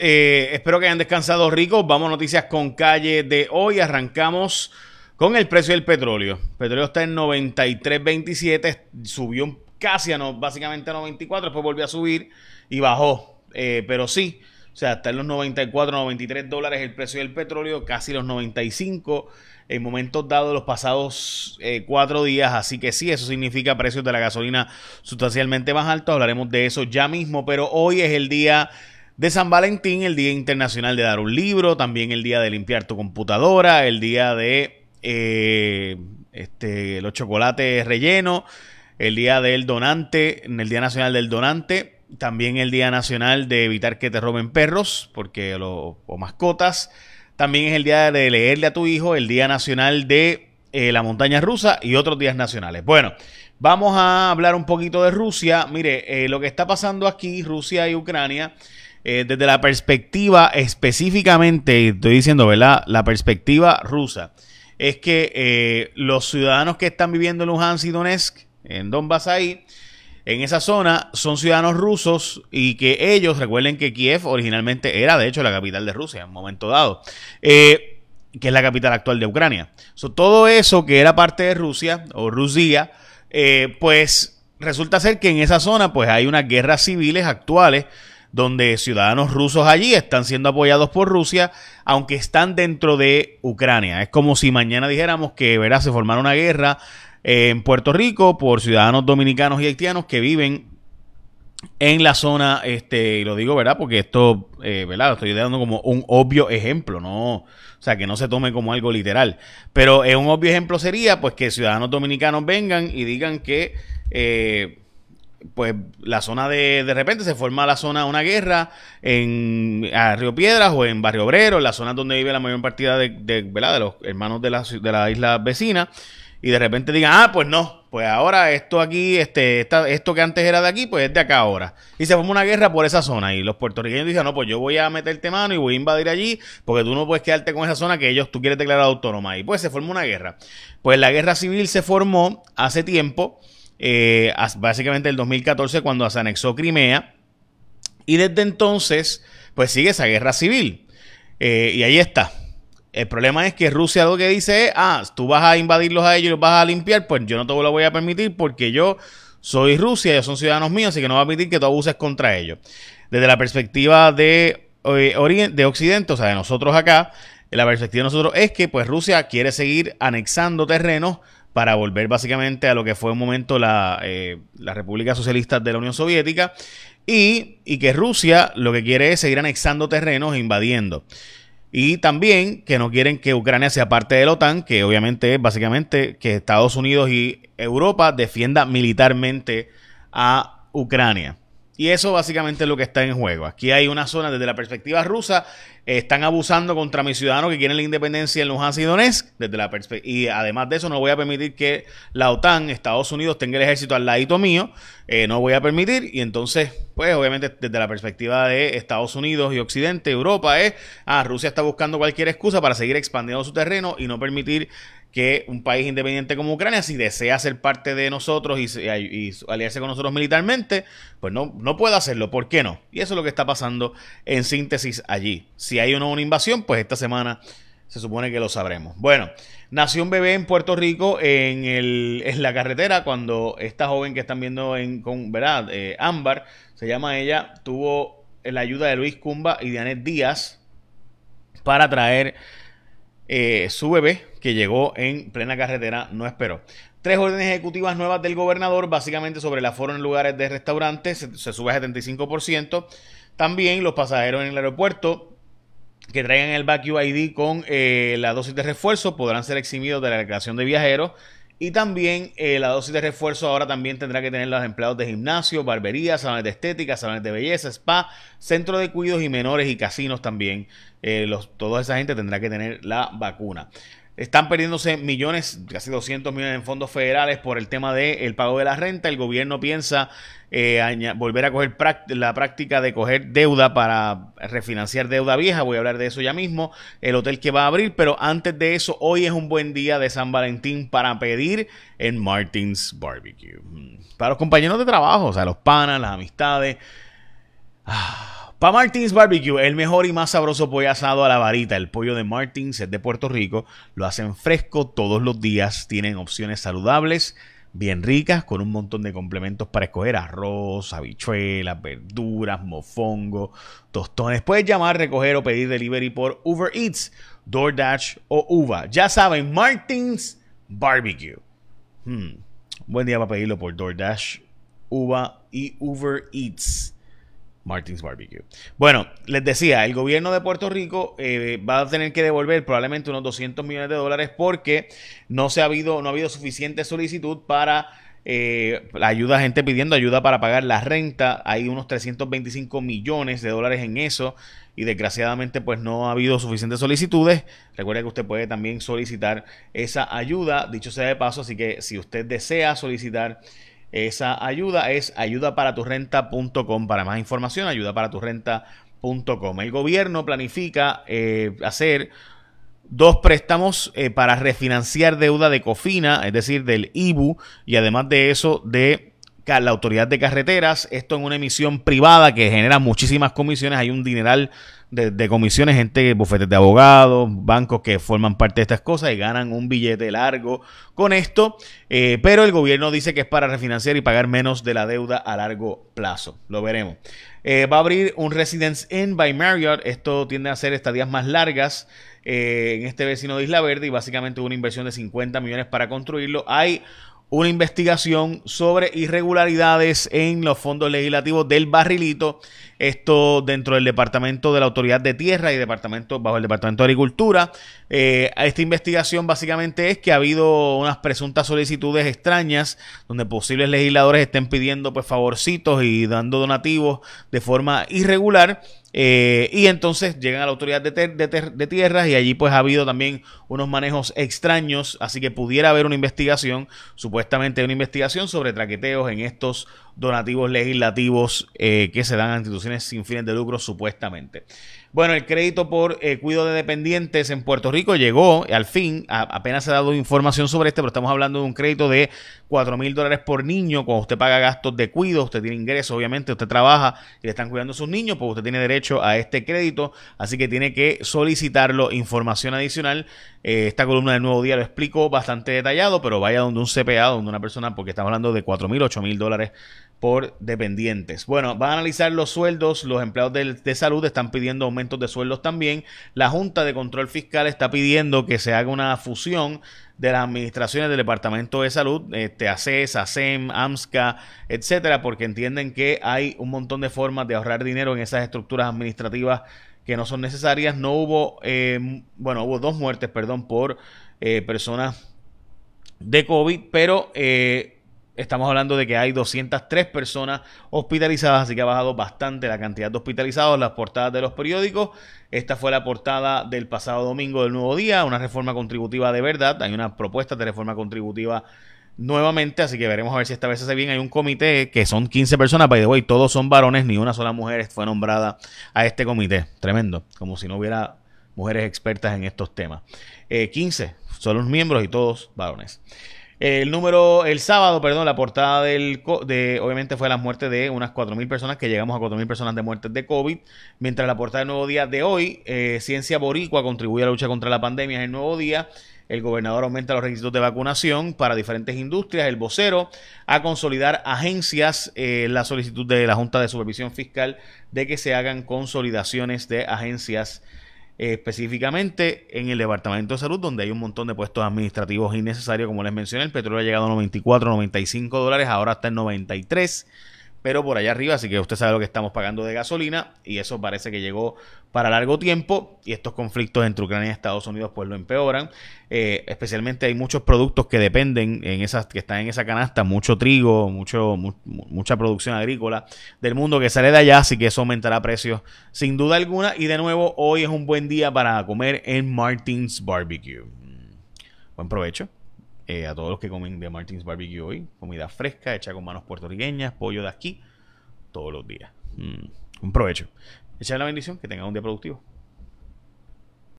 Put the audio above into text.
Eh, espero que hayan descansado ricos. Vamos a noticias con calle de hoy. Arrancamos con el precio del petróleo. El petróleo está en 93.27. Subió casi a no, básicamente a 94. Después volvió a subir y bajó. Eh, pero sí, o sea, está en los 94, 93 dólares el precio del petróleo. Casi los 95 en momentos dados los pasados eh, cuatro días. Así que sí, eso significa precios de la gasolina sustancialmente más altos. Hablaremos de eso ya mismo. Pero hoy es el día de San Valentín, el Día Internacional de Dar un Libro, también el Día de Limpiar tu Computadora, el Día de eh, este, los chocolates rellenos, el Día del Donante, el Día Nacional del Donante, también el Día Nacional de Evitar que te roben perros porque o mascotas, también es el Día de leerle a tu hijo, el Día Nacional de eh, la Montaña Rusa y otros días nacionales. Bueno, vamos a hablar un poquito de Rusia. Mire, eh, lo que está pasando aquí, Rusia y Ucrania, eh, desde la perspectiva específicamente, estoy diciendo, ¿verdad? La perspectiva rusa, es que eh, los ciudadanos que están viviendo en Luhansk y Donetsk, en Donbass ahí, en esa zona, son ciudadanos rusos y que ellos, recuerden que Kiev originalmente era de hecho la capital de Rusia en un momento dado, eh, que es la capital actual de Ucrania. todo eso que era parte de Rusia o Rusia, pues resulta ser que en esa zona pues hay unas guerras civiles actuales donde ciudadanos rusos allí están siendo apoyados por Rusia, aunque están dentro de Ucrania. Es como si mañana dijéramos que ¿verdad? se formara una guerra eh, en Puerto Rico por ciudadanos dominicanos y haitianos que viven en la zona, este, y lo digo, ¿verdad? Porque esto, eh, ¿verdad? Lo estoy dando como un obvio ejemplo, ¿no? O sea, que no se tome como algo literal. Pero eh, un obvio ejemplo sería, pues, que ciudadanos dominicanos vengan y digan que, eh, pues la zona de de repente se forma la zona una guerra en Río Piedras o en Barrio Obrero, en la zona donde vive la mayor partida de, de, de los hermanos de la, de la isla vecina y de repente digan, ah, pues no, pues ahora esto aquí, este, esto que antes era de aquí, pues es de acá ahora. Y se forma una guerra por esa zona. Y los puertorriqueños dicen, no, pues yo voy a meterte mano y voy a invadir allí, porque tú no puedes quedarte con esa zona que ellos, tú quieres declarar autónoma. Y pues se forma una guerra. Pues la guerra civil se formó hace tiempo eh, básicamente el 2014 cuando se anexó Crimea. Y desde entonces, pues sigue esa guerra civil. Eh, y ahí está. El problema es que Rusia lo que dice es, ah, tú vas a invadirlos a ellos los vas a limpiar, pues yo no te lo voy a permitir porque yo soy Rusia, ellos son ciudadanos míos, así que no va a permitir que tú abuses contra ellos. Desde la perspectiva de, eh, de Occidente, o sea, de nosotros acá, la perspectiva de nosotros es que pues Rusia quiere seguir anexando terrenos para volver básicamente a lo que fue un momento la, eh, la República Socialista de la Unión Soviética y, y, que Rusia lo que quiere es seguir anexando terrenos e invadiendo. Y también que no quieren que Ucrania sea parte de la OTAN, que obviamente es básicamente que Estados Unidos y Europa defiendan militarmente a Ucrania. Y eso básicamente es lo que está en juego. Aquí hay una zona desde la perspectiva rusa, están abusando contra mis ciudadanos que quieren la independencia en Luhansk y Donetsk. Desde la y además de eso, no voy a permitir que la OTAN, Estados Unidos, tenga el ejército al ladito mío. Eh, no voy a permitir. Y entonces, pues obviamente desde la perspectiva de Estados Unidos y Occidente, Europa, es, ah, Rusia está buscando cualquier excusa para seguir expandiendo su terreno y no permitir que un país independiente como Ucrania, si desea ser parte de nosotros y, aliarse con nosotros militarmente, pues no, no puede hacerlo. ¿Por qué no? Y eso es lo que está pasando en síntesis allí. Si hay una invasión, pues esta semana se supone que lo sabremos. Bueno, nació un bebé en Puerto Rico en, el, en la carretera cuando esta joven que están viendo en, con, ¿verdad? Eh, Ámbar, se llama ella, tuvo la ayuda de Luis Cumba y de Anet Díaz para traer eh, su bebé, que llegó en plena carretera, no esperó. Tres órdenes ejecutivas nuevas del gobernador, básicamente sobre el aforo en lugares de restaurantes, se, sube a 75%. También los pasajeros en el aeropuerto que traigan el Vacuum ID con eh, la dosis de refuerzo podrán ser eximidos de la declaración de viajeros. Y también eh, la dosis de refuerzo ahora también tendrá que tener los empleados de gimnasio, barbería, salones de estética, salones de belleza, spa, centro de cuidados y menores y casinos también. Eh, los, toda esa gente tendrá que tener la vacuna. Están perdiéndose millones, casi 200 millones en fondos federales por el tema del pago de la renta. El gobierno piensa eh, volver a coger la práctica de coger deuda para refinanciar deuda vieja. Voy a hablar de eso ya mismo. El hotel que va a abrir, pero antes de eso, hoy es un buen día de San Valentín para pedir en Martins Barbecue. Mm. Para los compañeros de trabajo, o sea, los panas, las amistades. Ah, Para Martins Barbecue, el mejor y más sabroso pollo asado a la varita. El pollo de Martins es de Puerto Rico. Lo hacen fresco todos los días. Tienen opciones saludables, bien ricas, con un montón de complementos para escoger arroz, habichuelas, verduras, mofongo, tostones. Puedes llamar, recoger o pedir delivery por Uber Eats, DoorDash o Uva. Ya saben, Martins Barbecue. Hmm, buen día para pedirlo por DoorDash, Uva y Uber Eats. Martins Barbecue. Bueno, les decía, el gobierno de Puerto Rico eh, va a tener que devolver probablemente unos 200 millones de dólares porque no se ha habido, no ha habido suficiente solicitud para eh, la ayuda, gente pidiendo ayuda para pagar la renta. Hay unos 325 millones de dólares en eso y desgraciadamente pues no ha habido suficientes solicitudes. Recuerde que usted puede también solicitar esa ayuda, dicho sea de paso, así que si usted desea solicitar esa ayuda es ayudaparaturrenta.com. Para más información, ayudaparaturrenta.com. El gobierno planifica eh, hacer dos préstamos eh, para refinanciar deuda de Cofina, es decir, del IBU, y además de eso, de la Autoridad de Carreteras. Esto en una emisión privada que genera muchísimas comisiones. Hay un dineral de, comisiones, gente, bufetes de abogados, bancos que forman parte de estas cosas y ganan un billete largo con esto. Eh, pero el gobierno dice que es para refinanciar y pagar menos de la deuda a largo plazo. Lo veremos. Eh, va a abrir un Residence Inn by Marriott. Esto tiende a ser estadías más largas eh, en este vecino de Isla Verde y básicamente una inversión de 50 millones para construirlo. Hay una investigación sobre irregularidades en los fondos legislativos del barrilito. Esto dentro del Departamento de la Autoridad de Tierra y departamento, bajo el Departamento de Agricultura. Eh, esta investigación básicamente es que ha habido unas presuntas solicitudes extrañas donde posibles legisladores estén pidiendo pues favorcitos y dando donativos de forma irregular. Eh, y entonces llegan a la autoridad de, tierras y allí pues ha habido también unos manejos extraños, así que pudiera haber una investigación, supuestamente una investigación sobre traqueteos en estos donativos legislativos eh, que se dan a instituciones sin fines de lucro supuestamente. Bueno, el crédito por eh, cuidado de dependientes en Puerto Rico llegó al fin, apenas se ha dado información sobre este, pero estamos hablando de un crédito de 4 mil dólares por niño. Cuando usted paga gastos de cuidado, usted tiene ingresos, obviamente, usted trabaja y le están cuidando a sus niños, pues usted tiene derecho a este crédito, así que tiene que solicitarlo. Información adicional, eh, esta columna del Nuevo Día lo explico bastante detallado, pero vaya donde un CPA, donde una persona, porque estamos hablando de 4 mil, 8 mil dólares por dependientes. Bueno, van a analizar los sueldos, los empleados de, salud están pidiendo de sueldos también. La Junta de Control Fiscal está pidiendo que se haga una fusión de las administraciones del Departamento de Salud, este, ACES, ASEM, AMSCA, etcétera, porque entienden que hay un montón de formas de ahorrar dinero en esas estructuras administrativas que no son necesarias. No hubo, eh, bueno, hubo dos muertes, perdón, por eh, personas de COVID, pero eh, Estamos hablando de que hay 203 personas hospitalizadas, así que ha bajado bastante la cantidad de hospitalizados. Las portadas de los periódicos. Esta fue la portada del pasado domingo del Nuevo Día, una reforma contributiva de verdad. Hay una propuesta de reforma contributiva nuevamente, así que veremos a ver si esta vez hace bien. Hay un comité que son 15 personas, by the way, todos son varones, ni una sola mujer fue nombrada a este comité. Tremendo, como si no hubiera mujeres expertas en estos temas. 15 eh, son los miembros y todos varones. El número, el sábado, perdón, la portada del, de, obviamente fue la muerte de unas 4.000 personas, que llegamos a 4.000 personas de muertes de COVID, mientras la portada del Nuevo Día de hoy, eh, Ciencia Boricua contribuye a la lucha contra la pandemia en el Nuevo Día, el gobernador aumenta los requisitos de vacunación para diferentes industrias, el vocero a consolidar agencias, eh, la solicitud de la Junta de Supervisión Fiscal de que se hagan consolidaciones de agencias específicamente en el Departamento de Salud, donde hay un montón de puestos administrativos innecesarios, como les mencioné, el petróleo ha llegado a 94, 95 dólares, ahora está en 93 pero por allá arriba, así que usted sabe lo que estamos pagando de gasolina y eso parece que llegó para largo tiempo y estos conflictos entre Ucrania y Estados Unidos pues lo empeoran. Eh, especialmente hay muchos productos que dependen en esas que están en esa canasta, mucho trigo, mucho mucha producción agrícola del mundo que sale de allá, así que eso aumentará precios sin duda alguna y de nuevo hoy es un buen día para comer en Martins Barbecue. Mm, buen provecho. Eh, a todos los que comen de Martins Barbecue hoy. Comida fresca, hecha con manos puertorriqueñas, pollo de aquí, todos los días. Mm, un provecho. Echen la bendición, que tengan un día productivo.